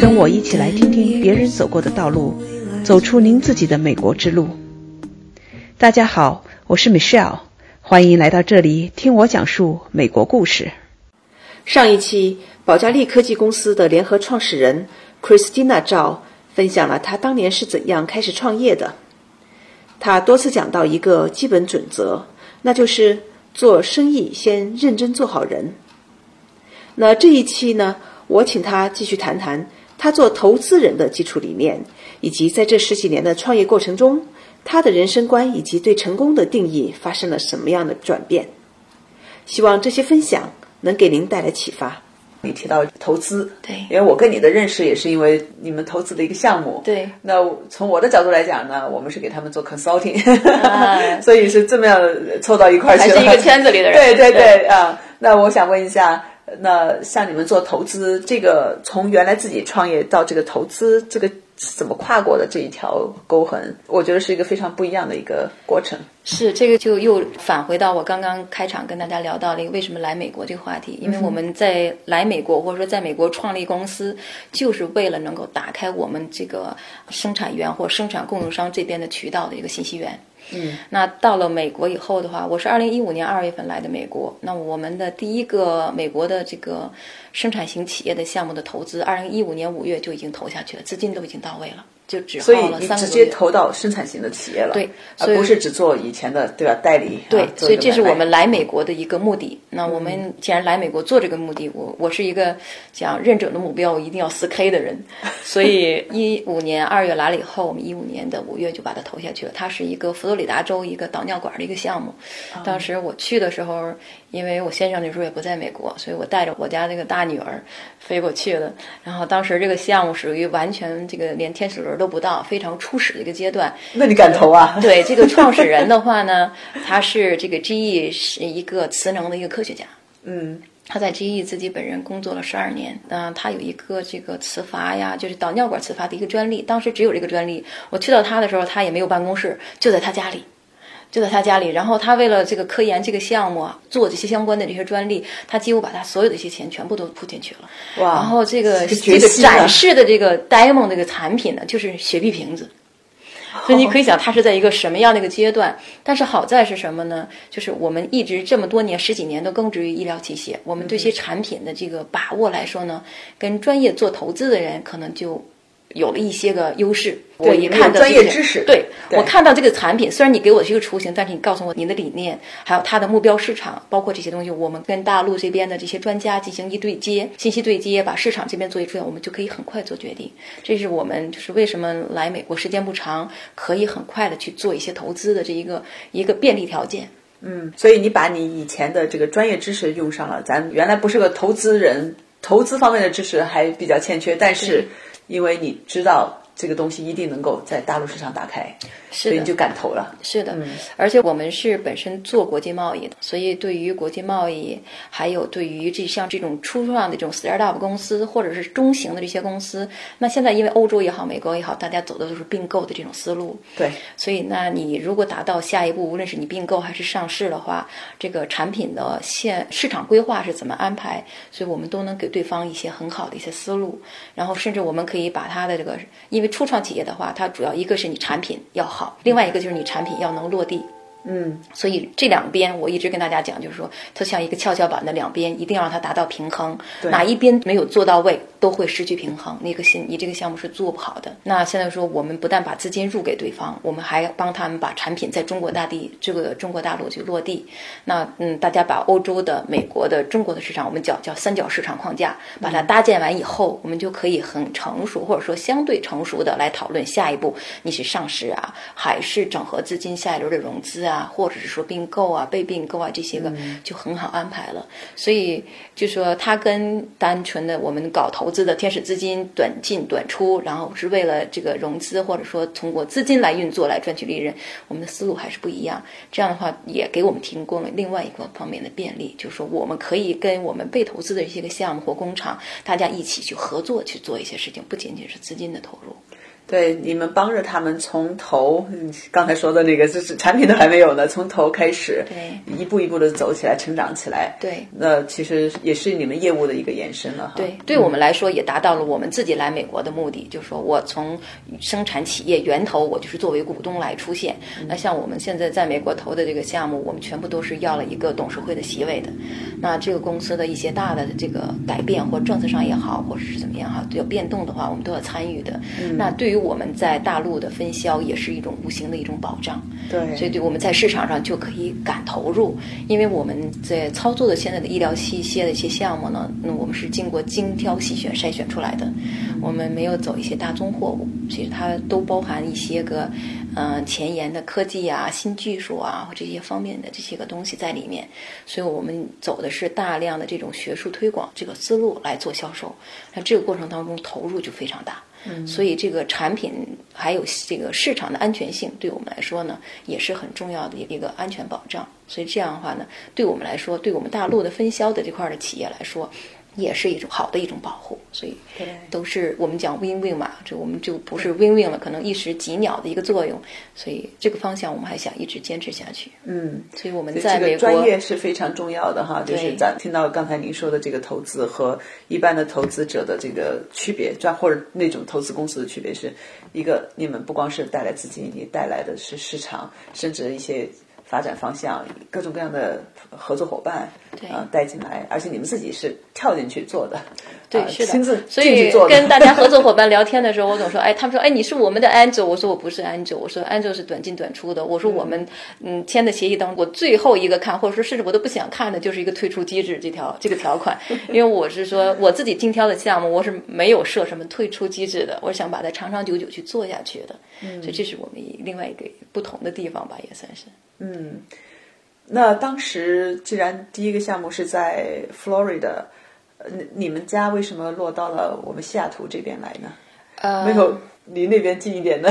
跟我一起来听听别人走过的道路，走出您自己的美国之路。大家好，我是 Michelle，欢迎来到这里听我讲述美国故事。上一期，保加利科技公司的联合创始人 Christina 赵分享了他当年是怎样开始创业的。他多次讲到一个基本准则，那就是做生意先认真做好人。那这一期呢，我请他继续谈谈他做投资人的基础理念，以及在这十几年的创业过程中，他的人生观以及对成功的定义发生了什么样的转变。希望这些分享能给您带来启发。你提到投资，对。因为我跟你的认识也是因为你们投资的一个项目，对。那从我的角度来讲呢，我们是给他们做 consulting，、啊。所以是这么样凑到一块儿去了，还是一个圈子里的人。对对对对。啊。那我想问一下，那像你们做投资，这个从原来自己创业到这个投资，这个怎么跨过的这一条沟痕？我觉得是一个非常不一样的一个过程。是这个就又返回到我刚刚开场跟大家聊到了一个为什么来美国这个话题，因为我们在来美国或者说在美国创立公司，就是为了能够打开我们这个生产源或生产供应商这边的渠道的一个信息源。嗯，那到了美国以后的话，我是二零一五年二月份来的美国。那我们的第一个美国的这个生产型企业的项目的投资，二零一五年五月就已经投下去了，资金都已经到位了，就只所以你直接。投到生产型的企业了，对而不是只做以前的对吧代理。对啊，所以这是我们来美国的一个目的。那我们既然来美国做这个目的，我我是一个讲认准的目标，我一定要四 K 的人。所以一五年二月来了以后，我们一五年的五月就把它投下去了。它是一个佛罗里达州一个导尿管的一个项目。当时我去的时候，因为我先生那时候也不在美国，所以我带着我家那个大女儿飞过去了。然后当时这个项目属于完全这个连天使轮都不到，非常初始的一个阶段。那你敢投啊？对这个创始人的话呢，他是这个 GE 是一个磁能的一个科学家。嗯，他在 GE 自己本人工作了十二年，嗯、他有一个这个磁阀呀，就是导尿管磁阀的一个专利，当时只有这个专利。我去到他的时候，他也没有办公室，就在他家里。就在他家里，然后他为了这个科研这个项目啊，做这些相关的这些专利，他几乎把他所有的一些钱全部都铺进去了。哇然后这个这这个展示的这个 demo 这个产品呢，就是雪碧瓶子。所以你可以想，它是在一个什么样的一个阶段？但是好在是什么呢？就是我们一直这么多年、十几年都耕植于医疗器械，我们对这些产品的这个把握来说呢，跟专业做投资的人可能就有了一些个优势。我一看专业知识对对我看到这个产品，虽然你给我是一个雏形，但是你告诉我你的理念，还有它的目标市场，包括这些东西，我们跟大陆这边的这些专家进行一对接，信息对接，把市场这边做一出来，我们就可以很快做决定。这是我们就是为什么来美国时间不长，可以很快的去做一些投资的这一个一个便利条件。嗯，所以你把你以前的这个专业知识用上了。咱原来不是个投资人，投资方面的知识还比较欠缺，但是因为你知道这个东西一定能够在大陆市场打开，所以你就敢投了。是的，而且我们是本身做国际贸易的，所以对于国际贸易，还有对于这像这种初创的这种 startup 公司，或者是中型的这些公司，那现在因为欧洲也好，美国也好，大家走的都是并购的这种思路。对，所以，那你如果达到下一步，无论是你并购还是上市的话，这个产品的现市场规划是怎么安排？所以我们都能给对方一些很好的一些思路，然后甚至我们可以把它的这个，因为初创企业的话，它主要一个是你产品要好，另外一个就是你产品要能落地。嗯，所以这两边我一直跟大家讲，就是说它像一个跷跷板的两边，一定要让它达到平衡。哪一边没有做到位，都会失去平衡。那个项你这个项目是做不好的。那现在说，我们不但把资金入给对方，我们还帮他们把产品在中国大地这个中国大陆去落地。那嗯，大家把欧洲的、美国的、中国的市场，我们叫叫三角市场框架，把它搭建完以后，我们就可以很成熟，或者说相对成熟的来讨论下一步，你是上市啊，还是整合资金下一轮的融资啊？啊，或者是说并购啊、被并购啊这些个就很好安排了。所以就说它跟单纯的我们搞投资的天使资金短进短出，然后是为了这个融资或者说通过资金来运作来赚取利润，我们的思路还是不一样。这样的话也给我们提供了另外一个方面的便利，就是说我们可以跟我们被投资的一些个项目或工厂，大家一起去合作去做一些事情，不仅仅是资金的投入。对，你们帮着他们从头，刚才说的那个就是产品都还没有呢，从头开始，对，一步一步的走起来，成长起来。对，那其实也是你们业务的一个延伸了哈。对，对我们来说也达到了我们自己来美国的目的，就是说我从生产企业源头，我就是作为股东来出现。那像我们现在在美国投的这个项目，我们全部都是要了一个董事会的席位的。那这个公司的一些大的这个改变或政策上也好，或者是怎么样哈，有变动的话，我们都要参与的。那对于我们在大陆的分销也是一种无形的一种保障，对，所以对我们在市场上就可以敢投入，因为我们在操作的现在的医疗器械的一些项目呢，那我们是经过精挑细选筛选出来的，我们没有走一些大宗货物，其实它都包含一些个嗯前沿的科技啊、新技术啊或这些方面的这些个东西在里面，所以我们走的是大量的这种学术推广这个思路来做销售，那这个过程当中投入就非常大。所以这个产品还有这个市场的安全性，对我们来说呢，也是很重要的一个安全保障。所以这样的话呢，对我们来说，对我们大陆的分销的这块的企业来说。也是一种好的一种保护，所以都是我们讲 win win 嘛，这我们就不是 win win 了，可能一时几鸟的一个作用，所以这个方向我们还想一直坚持下去。嗯，所以我们在美国专业是非常重要的哈，就是咱听到刚才您说的这个投资和一般的投资者的这个区别，专或者那种投资公司的区别是一个，你们不光是带来资金，你带来的是市场，甚至一些。发展方向，各种各样的合作伙伴，啊，带进来，而且你们自己是跳进去做的，对，是的，亲自所以跟大家合作伙伴聊天的时候，我总说，哎，他们说，哎，你是我们的 angel，我说我不是 angel，我说 angel 是短进短出的，我说我们嗯。签的协议当中，我最后一个看，或者说甚至我都不想看的，就是一个退出机制这条这个条款，因为我是说我自己精挑的项目，我是没有设什么退出机制的，我是想把它长长久久去做下去的，所以这是我们另外一个不同的地方吧，也算是。嗯，那当时既然第一个项目是在 Florida，呃，你们家为什么落到了我们西雅图这边来呢？呃，没有离那边近一点呢。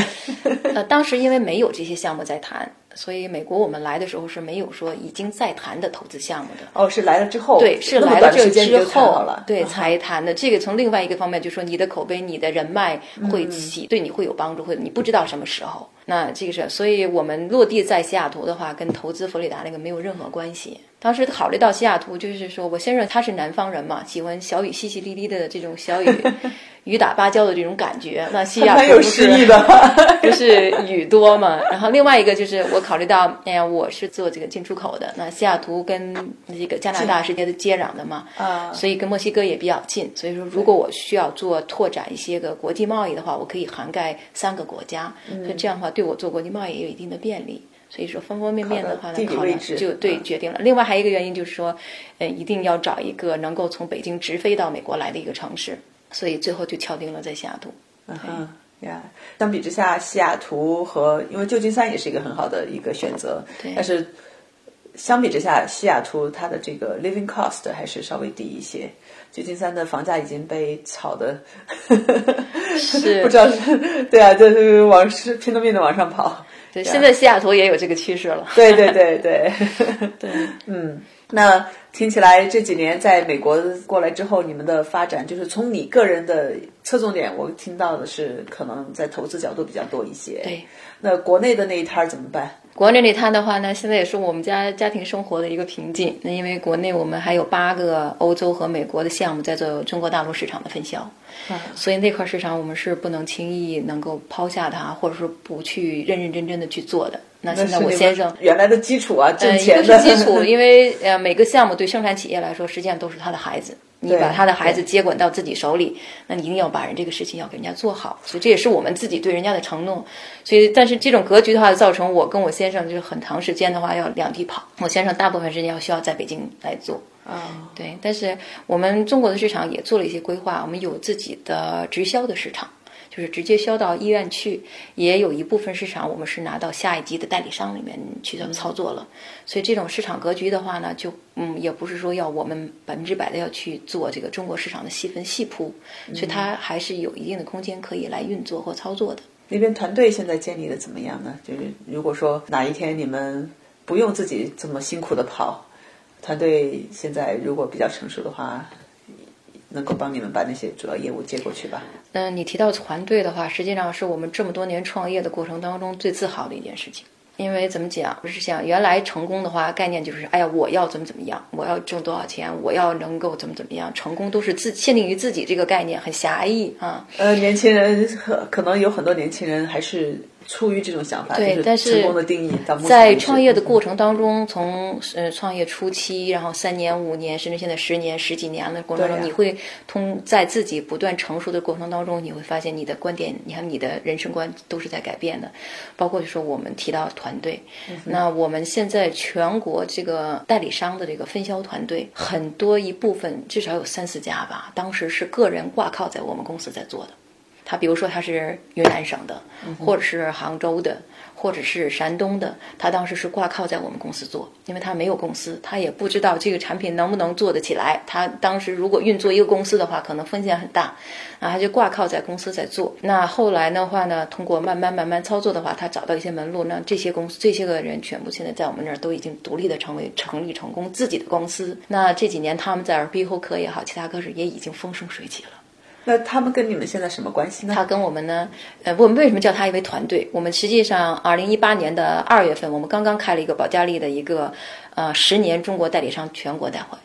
呃，当时因为没有这些项目在谈。所以美国我们来的时候是没有说已经在谈的投资项目的哦，是来了之后对，是来了这之后了对才谈的。这个从另外一个方面就说你的口碑、你的人脉会起对你会有帮助，会你不知道什么时候。那这个是，所以我们落地在西雅图的话，跟投资佛罗里达那个没有任何关系。当时考虑到西雅图，就是说我先生他是南方人嘛，喜欢小雨淅淅沥沥的这种小雨。雨打芭蕉的这种感觉，那西雅图不是就是雨多嘛？然后另外一个就是我考虑到，哎呀，我是做这个进出口的，那西雅图跟这个加拿大是接的接壤的嘛，啊，所以跟墨西哥也比较近。所以说，如果我需要做拓展一些个国际贸易的话，我可以涵盖三个国家，所以这样的话对我做国际贸易也有一定的便利。所以说方方面面的话呢，考量就对决定了。另外还有一个原因就是说，嗯，一定要找一个能够从北京直飞到美国来的一个城市。所以最后就敲定了在西雅图。嗯哼，呀，相比之下，西雅图和因为旧金山也是一个很好的一个选择。对。但是相比之下，西雅图它的这个 living cost 还是稍微低一些。旧金山的房价已经被炒的，是 不知道是对啊，就是往是拼了命的往上跑。对，现在西雅图也有这个趋势了。对对对对。对，嗯，那。听起来这几年在美国过来之后，你们的发展就是从你个人的侧重点，我听到的是可能在投资角度比较多一些。对，那国内的那一摊怎么办？国内那摊的话呢，现在也是我们家家庭生活的一个瓶颈。那因为国内我们还有八个欧洲和美国的项目在做中国大陆市场的分销，所以那块市场我们是不能轻易能够抛下它，或者说不去认认真真的去做的。那现在我先生原来的基础啊，挣钱的基础，因为呃每个项目对生产企业来说，实际上都是他的孩子。你把他的孩子接管到自己手里，那你一定要把人这个事情要给人家做好。所以这也是我们自己对人家的承诺。所以，但是这种格局的话，造成我跟我先生就是很长时间的话要两地跑。我先生大部分时间要需要在北京来做。啊，对。但是我们中国的市场也做了一些规划，我们有自己的直销的市场。就是直接销到医院去，也有一部分市场我们是拿到下一级的代理商里面去操作了。所以这种市场格局的话呢，就嗯，也不是说要我们百分之百的要去做这个中国市场的细分细铺，所以它还是有一定的空间可以来运作或操作的。那边团队现在建立的怎么样呢？就是如果说哪一天你们不用自己这么辛苦的跑，团队现在如果比较成熟的话。能够帮你们把那些主要业务接过去吧。嗯，你提到团队的话，实际上是我们这么多年创业的过程当中最自豪的一件事情。因为怎么讲，不是想原来成功的话，概念就是哎呀，我要怎么怎么样，我要挣多少钱，我要能够怎么怎么样，成功都是自限定于自己这个概念，很狭义啊。呃，年轻人可能有很多年轻人还是。出于这种想法，对，但是成功的定义，在创业的过程当中，从呃创业初期，然后三年、五年，甚至现在十年、十几年的过程中，你会通在自己不断成熟的过程当中，你会发现你的观点，你看你的人生观都是在改变的。包括就说我们提到团队，那我们现在全国这个代理商的这个分销团队，很多一部分至少有三四家吧，当时是个人挂靠在我们公司在做的。他比如说他是云南省的，或者是杭州的，或者是山东的，他当时是挂靠在我们公司做，因为他没有公司，他也不知道这个产品能不能做得起来。他当时如果运作一个公司的话，可能风险很大，啊，他就挂靠在公司在做。那后来的话呢，通过慢慢慢慢操作的话，他找到一些门路，那这些公司这些个人全部现在在我们那儿都已经独立的成为成立成功自己的公司。那这几年他们在耳鼻喉科也好，其他科室也已经风生水起了。那他们跟你们现在什么关系呢？他跟我们呢，呃，我们为什么叫他一位团队？我们实际上，二零一八年的二月份，我们刚刚开了一个保加利的一个，呃，十年中国代理商全国大会。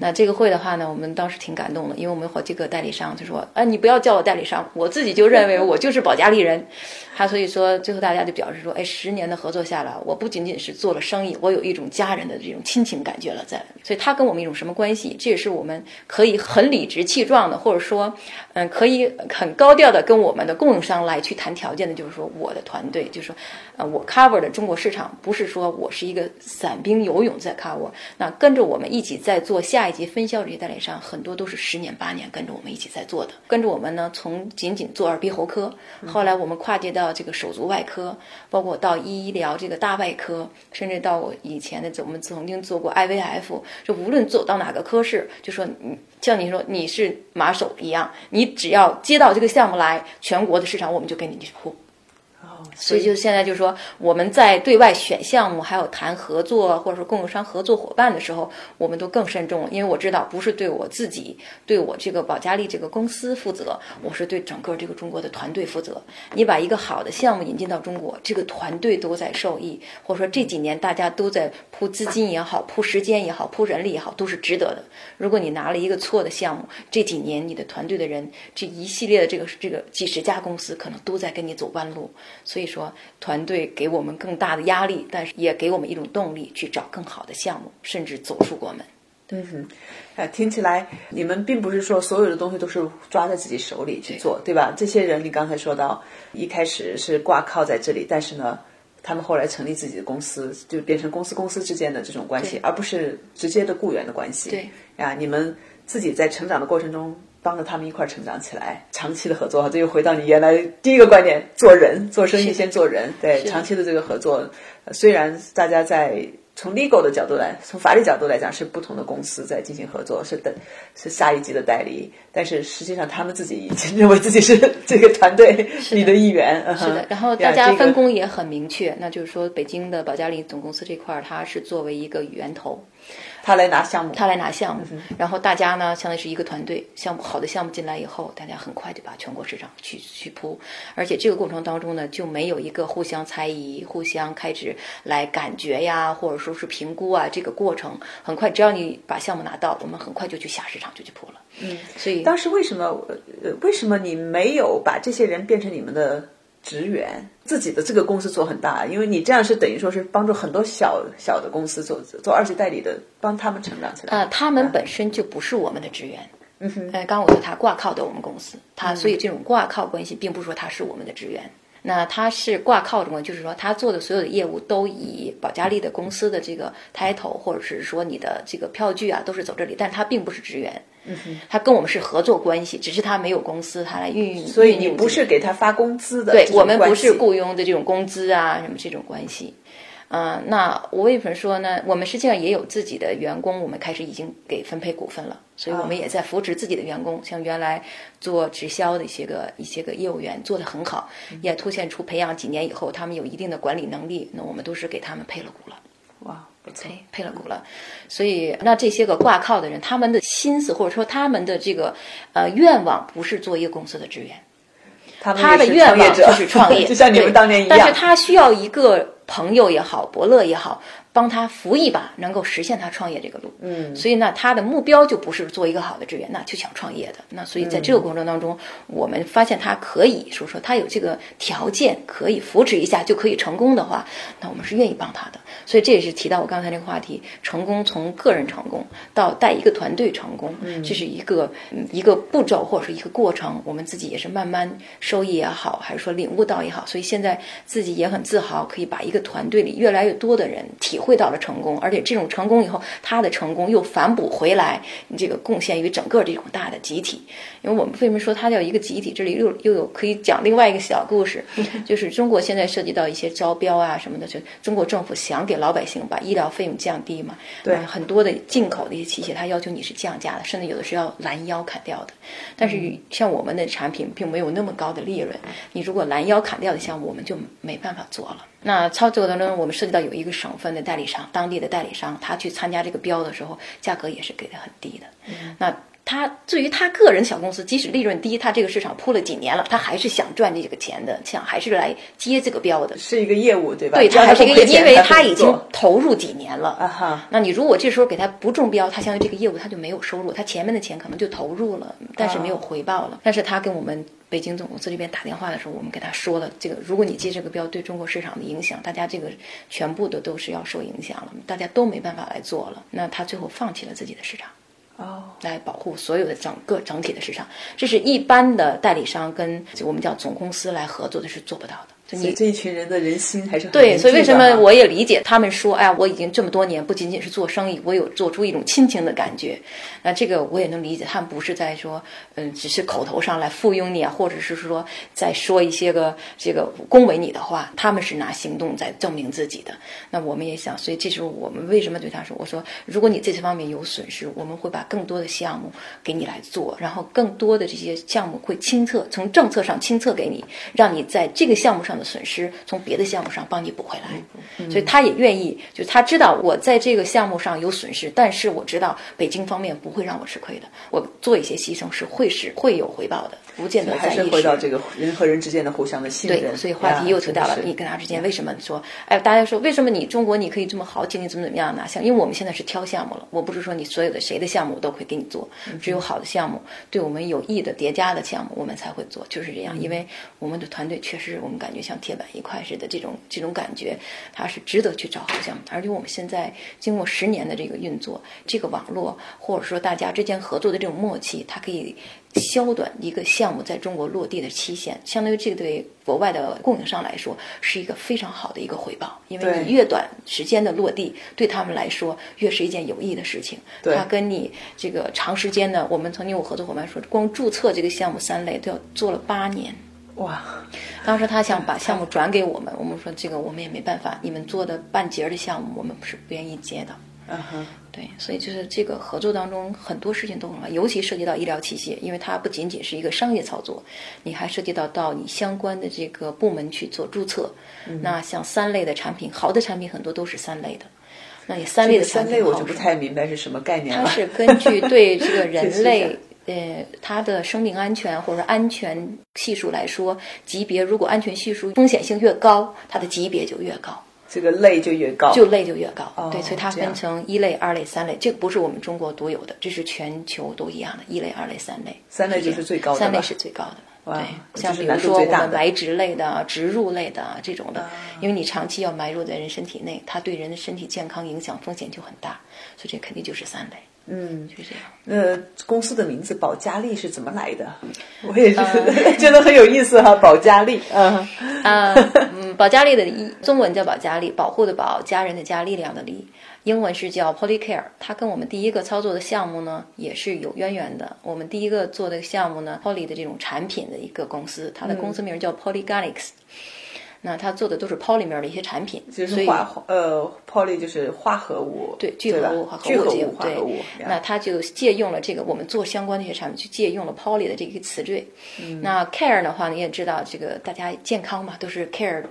那这个会的话呢，我们当时挺感动的，因为我们有好几个代理商就说：“啊，你不要叫我代理商，我自己就认为我就是保加利人。”他所以说，最后大家就表示说：“哎，十年的合作下来，我不仅仅是做了生意，我有一种家人的这种亲情感觉了在。所以他跟我们一种什么关系？这也是我们可以很理直气壮的，或者说，嗯，可以很高调的跟我们的供应商来去谈条件的，就是说，我的团队，就是说，呃，我 cover 的中国市场，不是说我是一个散兵游勇在 cover，那跟着我们一起在做。我下一级分销这些代理商很多都是十年八年跟着我们一起在做的，跟着我们呢，从仅仅做耳鼻喉科，后来我们跨界到这个手足外科，包括到医疗这个大外科，甚至到我以前的我们曾经做过 IVF，就无论走到哪个科室，就说你像你说你是马首一样，你只要接到这个项目来，全国的市场我们就给你去铺。所以就现在就是说，我们在对外选项目，还有谈合作，或者说供应商合作伙伴的时候，我们都更慎重，因为我知道不是对我自己，对我这个保加利这个公司负责，我是对整个这个中国的团队负责。你把一个好的项目引进到中国，这个团队都在受益，或者说这几年大家都在铺资金也好，铺时间也好，铺人力也好，都是值得的。如果你拿了一个错的项目，这几年你的团队的人，这一系列的这个这个几十家公司可能都在跟你走弯路。所以说，团队给我们更大的压力，但是也给我们一种动力，去找更好的项目，甚至走出国门。嗯哼，哎，听起来你们并不是说所有的东西都是抓在自己手里去做，对吧？这些人，你刚才说到，一开始是挂靠在这里，但是呢，他们后来成立自己的公司，就变成公司公司之间的这种关系，而不是直接的雇员的关系。对，啊，你们自己在成长的过程中。帮着他们一块儿成长起来，长期的合作，这又回到你原来第一个观点：做人，做生意先做人。对，长期的这个合作，虽然大家在从 legal 的角度来，从法律角度来讲是不同的公司在进行合作，是等，是下一级的代理，但是实际上他们自己已经 认为自己是这个团队里的一员。是的，然后大家分工也很明确，那就是说，北京的保加利总公司这块儿，它是作为一个源头。他来拿项目，他来拿项目，然后大家呢，相当于是一个团队。项目好的项目进来以后，大家很快就把全国市场去去铺，而且这个过程当中呢，就没有一个互相猜疑、互相开始来感觉呀，或者说是评估啊，这个过程很快，只要你把项目拿到，我们很快就去下市场就去铺了。嗯，所以当时为什么呃为什么你没有把这些人变成你们的？职员自己的这个公司做很大，因为你这样是等于说是帮助很多小小的公司做做二级代理的，帮他们成长起来。呃，他们本身就不是我们的职员。嗯哼。呃，刚我说他挂靠的我们公司，他所以这种挂靠关系，并不是说他是我们的职员。那他是挂靠着我，就是说他做的所有的业务都以保加利的公司的这个 title，或者是说你的这个票据啊，都是走这里，但他并不是职员。嗯哼，他跟我们是合作关系，只是他没有公司，他来运营。所以你不是给他发工资的，对我们不是雇佣的这种工资啊，什么这种关系。嗯，那我为什么说呢？我们实际上也有自己的员工，我们开始已经给分配股份了，所以我们也在扶持自己的员工。像原来做直销的一些个一些个业务员做得很好，也凸显出培养几年以后，他们有一定的管理能力，那我们都是给他们配了股了。哇！配配了股了。所以，那这些个挂靠的人，他们的心思或者说他们的这个呃愿望，不是做一个公司的职员，他的愿望就是创业，就像你们当年一样。但是他需要一个朋友也好，伯乐也好。帮他扶一把，能够实现他创业这个路。嗯，所以呢，他的目标就不是做一个好的职员，那就想创业的。那所以在这个过程当中，我们发现他可以说说他有这个条件，可以扶持一下就可以成功的话，那我们是愿意帮他的。所以这也是提到我刚才那个话题，成功从个人成功到带一个团队成功，这是一个一个步骤或者是一个过程。我们自己也是慢慢收益也好，还是说领悟到也好，所以现在自己也很自豪，可以把一个团队里越来越多的人体。会到了成功，而且这种成功以后，他的成功又反哺回来，这个贡献于整个这种大的集体。因为我们为什么说它叫一个集体？这里又又有可以讲另外一个小故事，就是中国现在涉及到一些招标啊什么的，就中国政府想给老百姓把医疗费用降低嘛。对，很多的进口的一些器械，它要求你是降价的，甚至有的是要拦腰砍掉的。但是像我们的产品并没有那么高的利润，你如果拦腰砍掉的项目，我们就没办法做了。那操作当中，我们涉及到有一个省份的代理商，当地的代理商，他去参加这个标的时候，价格也是给的很低的。那他至于他个人小公司，即使利润低，他这个市场铺了几年了，他还是想赚这个钱的，想还是来接这个标的，是一个业务，对吧？对，他还是一个，因为他已经投入几年了。啊哈。那你如果这时候给他不中标，他相当于这个业务他就没有收入，他前面的钱可能就投入了，但是没有回报了。但是他跟我们。北京总公司这边打电话的时候，我们给他说了，这个如果你接这个标，对中国市场的影响，大家这个全部的都是要受影响了，大家都没办法来做了。那他最后放弃了自己的市场，哦，来保护所有的整个整体的市场。这是一般的代理商跟我们叫总公司来合作的是做不到的。你这一群人的人心还是很对，所以为什么我也理解他们说，哎呀，我已经这么多年不仅仅是做生意，我有做出一种亲情的感觉。那这个我也能理解，他们不是在说，嗯，只是口头上来附庸你啊，或者是说在说一些个这个恭维你的话，他们是拿行动在证明自己的。那我们也想，所以这时候我们为什么对他说，我说，如果你这些方面有损失，我们会把更多的项目给你来做，然后更多的这些项目会亲测，从政策上亲测给你，让你在这个项目上。的损失从别的项目上帮你补回来，所以他也愿意，就是他知道我在这个项目上有损失，但是我知道北京方面不会让我吃亏的，我做一些牺牲是会是会有回报的。不见得还是回到这个人和人之间的互相的信任。对，所以话题又扯到了你跟他之间为什么说？哎，大家说为什么你中国你可以这么豪气，你怎么怎么样拿项？因为我们现在是挑项目了，我不是说你所有的谁的项目我都会给你做，只有好的项目，对我们有益的叠加的项目，我们才会做，就是这样。因为我们的团队确实，我们感觉像铁板一块似的，这种这种感觉，它是值得去找好项目。而且我们现在经过十年的这个运作，这个网络或者说大家之间合作的这种默契，它可以。缩短一个项目在中国落地的期限，相当于这个对国外的供应商来说是一个非常好的一个回报，因为你越短时间的落地，对他们来说越是一件有益的事情。它跟你这个长时间的，我们曾经有合作伙伴说，光注册这个项目三类都要做了八年。哇！当时他想把项目转给我们，我们说这个我们也没办法，你们做的半截的项目我们是不愿意接的。嗯哼。对，所以就是这个合作当中很多事情都很好，尤其涉及到医疗器械，因为它不仅仅是一个商业操作，你还涉及到到你相关的这个部门去做注册。那像三类的产品，好的产品很多都是三类的。那你三类的产品，三类我就不太明白是什么概念了。它是根据对这个人类 呃它的生命安全或者安全系数来说，级别如果安全系数风险性越高，它的级别就越高。这个类就越高，就类就越高，对，所以它分成一类、二类、三类，这个不是我们中国独有的，这是全球都一样的，一类、二类、三类，三类就是最高的，三类是最高的，对，像比如说我们埋植类的、植入类的这种的，因为你长期要埋入在人身体内，它对人的身体健康影响风险就很大，所以这肯定就是三类。嗯，就这样。那公司的名字保加利是怎么来的？我也是 觉得很有意思哈，保加丽。嗯啊嗯，保加利的中文叫保加利，保护的保，家人的家，力量的力。英文是叫 Polycare。它跟我们第一个操作的项目呢也是有渊源的。我们第一个做的项目呢，Poly 的这种产品的一个公司，它的公司名叫 Polygenics。那他做的都是 poly 面的一些产品，就是化呃 poly 就是化合物，对聚合物和聚合物化合物。那他就借用了这个我们做相关的一些产品，去借用了 poly 的这个词缀。那 care 的话，你也知道这个大家健康嘛，都是 care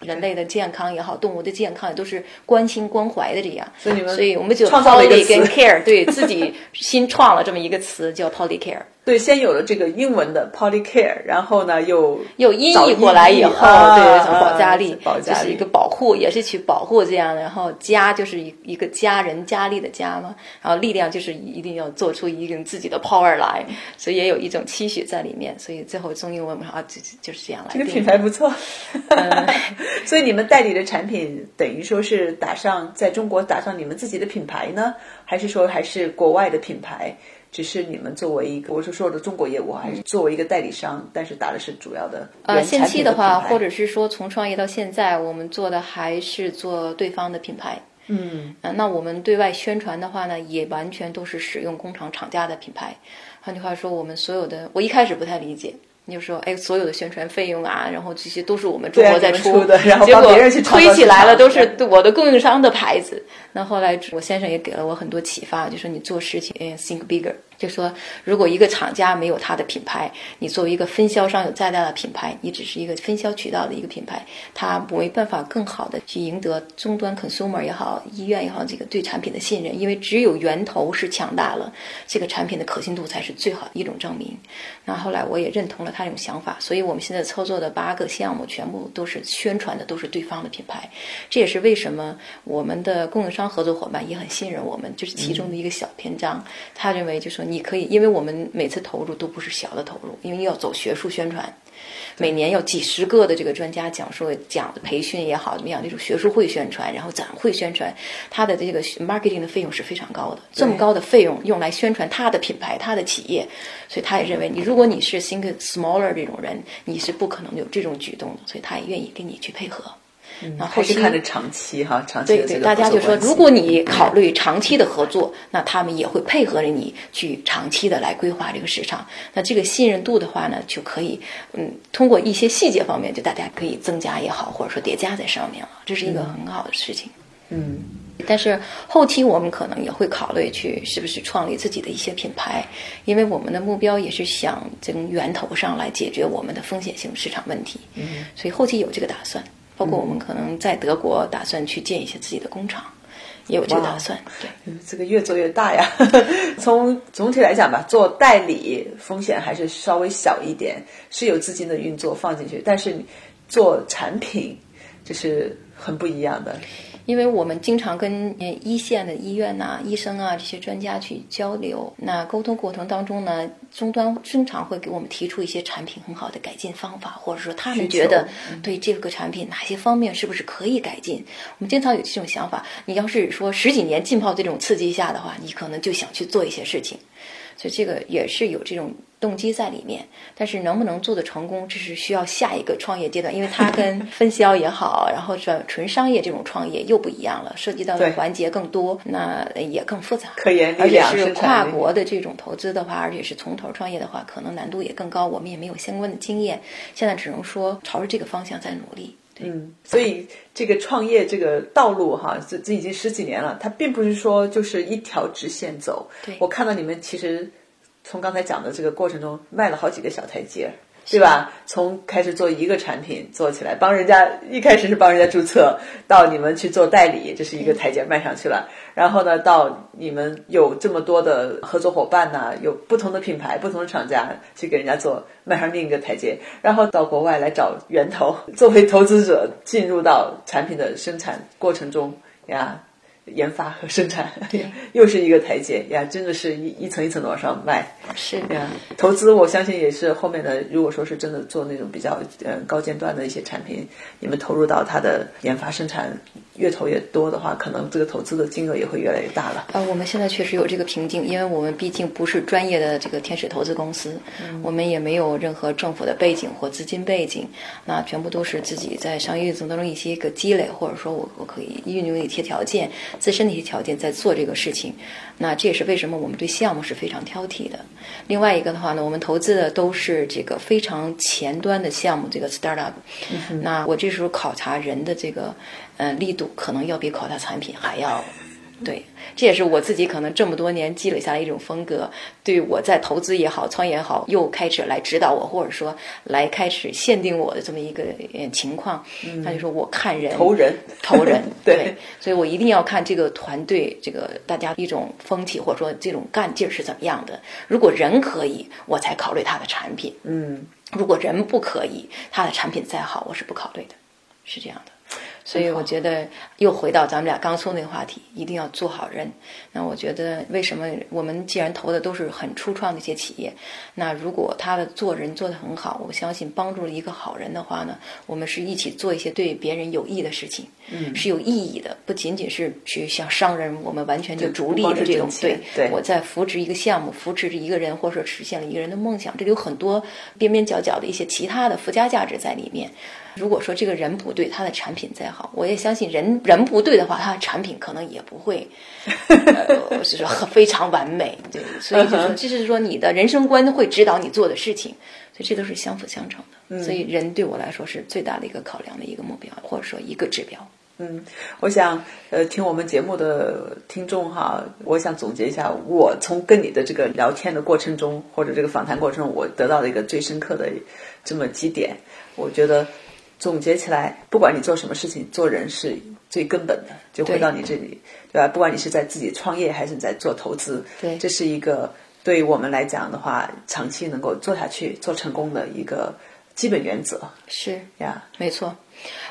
人类的健康也好，动物的健康也都是关心关怀的这样。所以你们，所以我们就创造了一个 poly 跟 care，对自己新创了这么一个词叫 poly care。对，先有了这个英文的 poly care，然后呢又又音译过来以后，啊、对保加利，保加就是一个保护，也是去保护这样的。然后家就是一一个家人家力的家嘛，然后力量就是一定要做出一个自己的 power 来，所以也有一种期许在里面。所以最后中英文啊，就就是这样来。这个品牌不错，嗯、所以你们代理的产品等于说是打上在中国打上你们自己的品牌呢，还是说还是国外的品牌？只是你们作为一个，我是说的中国业务，还是作为一个代理商，但是打的是主要的呃，先期的话，或者者是说从创业到现在，我们做的还是做对方的品牌。嗯，呃，那我们对外宣传的话呢，也完全都是使用工厂厂家的品牌。换句话说，我们所有的，我一开始不太理解。你就说，哎，所有的宣传费用啊，然后这些都是我们中国在出的，然后结果别人去推起来了都是我的供应商的牌子。那后来我先生也给了我很多启发，就说你做事情，哎，think bigger。就说如果一个厂家没有它的品牌，你作为一个分销商有再大的品牌，你只是一个分销渠道的一个品牌，它没办法更好的去赢得终端 consumer 也好，医院也好，这个对产品的信任。因为只有源头是强大了，这个产品的可信度才是最好的一种证明。那后来我也认同了他这种想法，所以我们现在操作的八个项目全部都是宣传的，都是对方的品牌。这也是为什么我们的供应商合作伙伴也很信任我们，就是其中的一个小篇章。他认为就说你可以，因为我们每次投入都不是小的投入，因为要走学术宣传。每年要几十个的这个专家讲说讲培训也好，怎么样这种学术会宣传，然后展会宣传，它的这个 marketing 的费用是非常高的。这么高的费用用来宣传他的品牌、他的企业，所以他也认为你如果你是 think smaller 这种人，你是不可能有这种举动的，所以他也愿意跟你去配合。那后是看着长期哈，长期对对，大家就说，如果你考虑长期的合作，那他们也会配合着你去长期的来规划这个市场。那这个信任度的话呢，就可以嗯，通过一些细节方面，就大家可以增加也好，或者说叠加在上面了，这是一个很好的事情。嗯，但是后期我们可能也会考虑去是不是创立自己的一些品牌，因为我们的目标也是想从源头上来解决我们的风险性市场问题。嗯，所以后期有这个打算。包括我们可能在德国打算去建一些自己的工厂，也有这个打算。对，这个越做越大呀。从总体来讲吧，做代理风险还是稍微小一点，是有资金的运作放进去，但是做产品就是很不一样的。因为我们经常跟一线的医院呐、医生啊这些专家去交流，那沟通过程当中呢，终端经常会给我们提出一些产品很好的改进方法，或者说他们觉得对这个产品哪些方面是不是可以改进。我们经常有这种想法，你要是说十几年浸泡这种刺激下的话，你可能就想去做一些事情，所以这个也是有这种。动机在里面，但是能不能做得成功，这是需要下一个创业阶段，因为它跟 分销也好，然后转纯商业这种创业又不一样了，涉及到的环节更多，那也更复杂。科研而且是跨国的这种投资的话，而且是从头创业的话，可能难度也更高。我们也没有相关的经验，现在只能说朝着这个方向在努力。嗯，所以这个创业这个道路哈，这这已经十几年了，它并不是说就是一条直线走。对我看到你们其实。从刚才讲的这个过程中，迈了好几个小台阶，对吧？从开始做一个产品做起来，帮人家一开始是帮人家注册，到你们去做代理，这是一个台阶迈上去了。然后呢，到你们有这么多的合作伙伴呢，有不同的品牌、不同的厂家去给人家做，迈上另一个台阶。然后到国外来找源头，作为投资者进入到产品的生产过程中呀。研发和生产 又是一个台阶呀，真的是一一层一层的往上迈。是呀，投资我相信也是后面的。如果说是真的做那种比较呃高尖端的一些产品，你们投入到它的研发生产越投越多的话，可能这个投资的金额也会越来越大了。呃，我们现在确实有这个瓶颈，因为我们毕竟不是专业的这个天使投资公司，我们也没有任何政府的背景或资金背景，那全部都是自己在商业运作当中一些个积累，或者说我我可以运用一些条件。自身的一些条件在做这个事情，那这也是为什么我们对项目是非常挑剔的。另外一个的话呢，我们投资的都是这个非常前端的项目，这个 startup。那我这时候考察人的这个呃力度，可能要比考察产品还要对，这也是我自己可能这么多年积累下来一种风格，对我在投资也好、创业也好，又开始来指导我，或者说来开始限定我的这么一个情况。他就说我看人投人投人，对，所以我一定要看这个团队，这个大家一种风气，或者说这种干劲儿是怎么样的。如果人可以，我才考虑他的产品。嗯，如果人不可以，他的产品再好，我是不考虑的，是这样的。所以我觉得又回到咱们俩刚说那个话题，一定要做好人。那我觉得为什么我们既然投的都是很初创的一些企业，那如果他的做人做得很好，我相信帮助了一个好人的话呢，我们是一起做一些对别人有益的事情，嗯，是有意义的，不仅仅是去像商人，我们完全就逐利的这种对。对，我在扶持一个项目，扶持着一个人，或者说实现了一个人的梦想，这里有很多边边角角的一些其他的附加价值在里面。如果说这个人不对，他的产品再好，我也相信人人不对的话，他的产品可能也不会，呃，是说非常完美。对，所以就说，就是说你的人生观会指导你做的事情，所以这都是相辅相成的。所以人对我来说是最大的一个考量的一个目标，或者说一个指标。嗯，我想，呃，听我们节目的听众哈，我想总结一下，我从跟你的这个聊天的过程中，或者这个访谈过程中，我得到的一个最深刻的这么几点，我觉得。总结起来，不管你做什么事情，做人是最根本的。就回到你这里，对吧？不管你是在自己创业，还是你在做投资，对，这是一个对于我们来讲的话，长期能够做下去、做成功的一个基本原则。是呀，没错。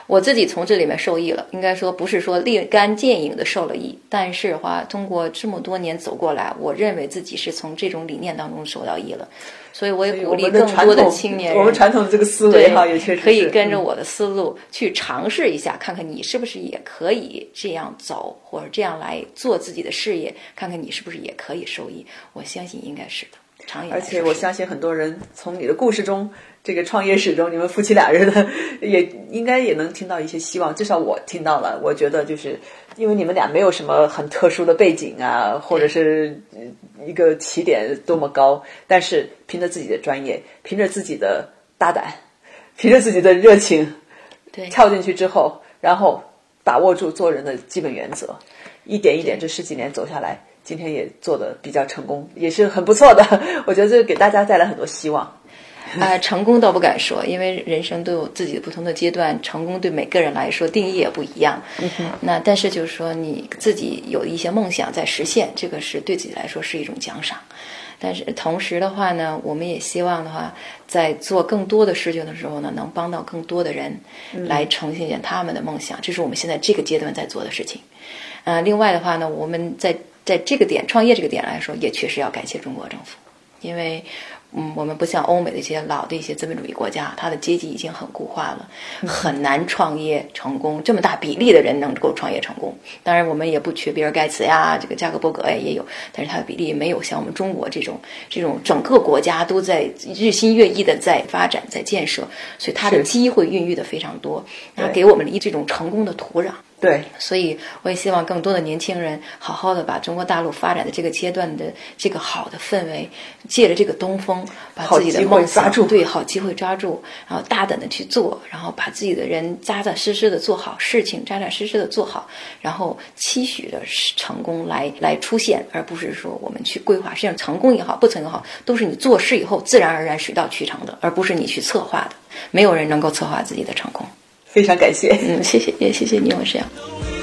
我自己从这里面受益了，应该说不是说立竿见影的受了益，但是的话，通过这么多年走过来，我认为自己是从这种理念当中受到益了。所以我也鼓励更多的青年人，我们传统的这个思维哈，也确实可以跟着我的思路去尝试一下，看看你是不是也可以这样走，或者这样来做自己的事业，看看你是不是也可以受益。我相信应该是的，长远而且我相信很多人从你的故事中，这个创业史中，你们夫妻俩人的也应该也能听到一些希望。至少我听到了，我觉得就是。因为你们俩没有什么很特殊的背景啊，或者是一个起点多么高，但是凭着自己的专业，凭着自己的大胆，凭着自己的热情，对，跳进去之后，然后把握住做人的基本原则，一点一点这十几年走下来，今天也做的比较成功，也是很不错的。我觉得这给大家带来很多希望。啊，成功倒不敢说，因为人生都有自己的不同的阶段，成功对每个人来说定义也不一样。那但是就是说，你自己有一些梦想在实现，这个是对自己来说是一种奖赏。但是同时的话呢，我们也希望的话，在做更多的事情的时候呢，能帮到更多的人，来呈现他们的梦想。这是我们现在这个阶段在做的事情。呃，另外的话呢，我们在在这个点创业这个点来说，也确实要感谢中国政府，因为。嗯，我们不像欧美的一些老的一些资本主义国家，它的阶级已经很固化了，很难创业成功。这么大比例的人能够创业成功，当然我们也不缺比尔盖茨呀，这个扎克伯格呀也有，但是它的比例没有像我们中国这种这种整个国家都在日新月异的在发展在建设，所以它的机会孕育的非常多，那给我们一这种成功的土壤。对，所以我也希望更多的年轻人好好的把中国大陆发展的这个阶段的这个好的氛围，借着这个东风，把自己的梦想抓住，对，好机会抓住，然后大胆的去做，然后把自己的人扎扎实实的做好事情，扎扎实实的做好，然后期许的成功来来出现，而不是说我们去规划。实际上，成功也好，不成功也好，都是你做事以后自然而然水到渠成的，而不是你去策划的。没有人能够策划自己的成功。非常感谢，嗯，谢谢，也谢谢你，我是这样。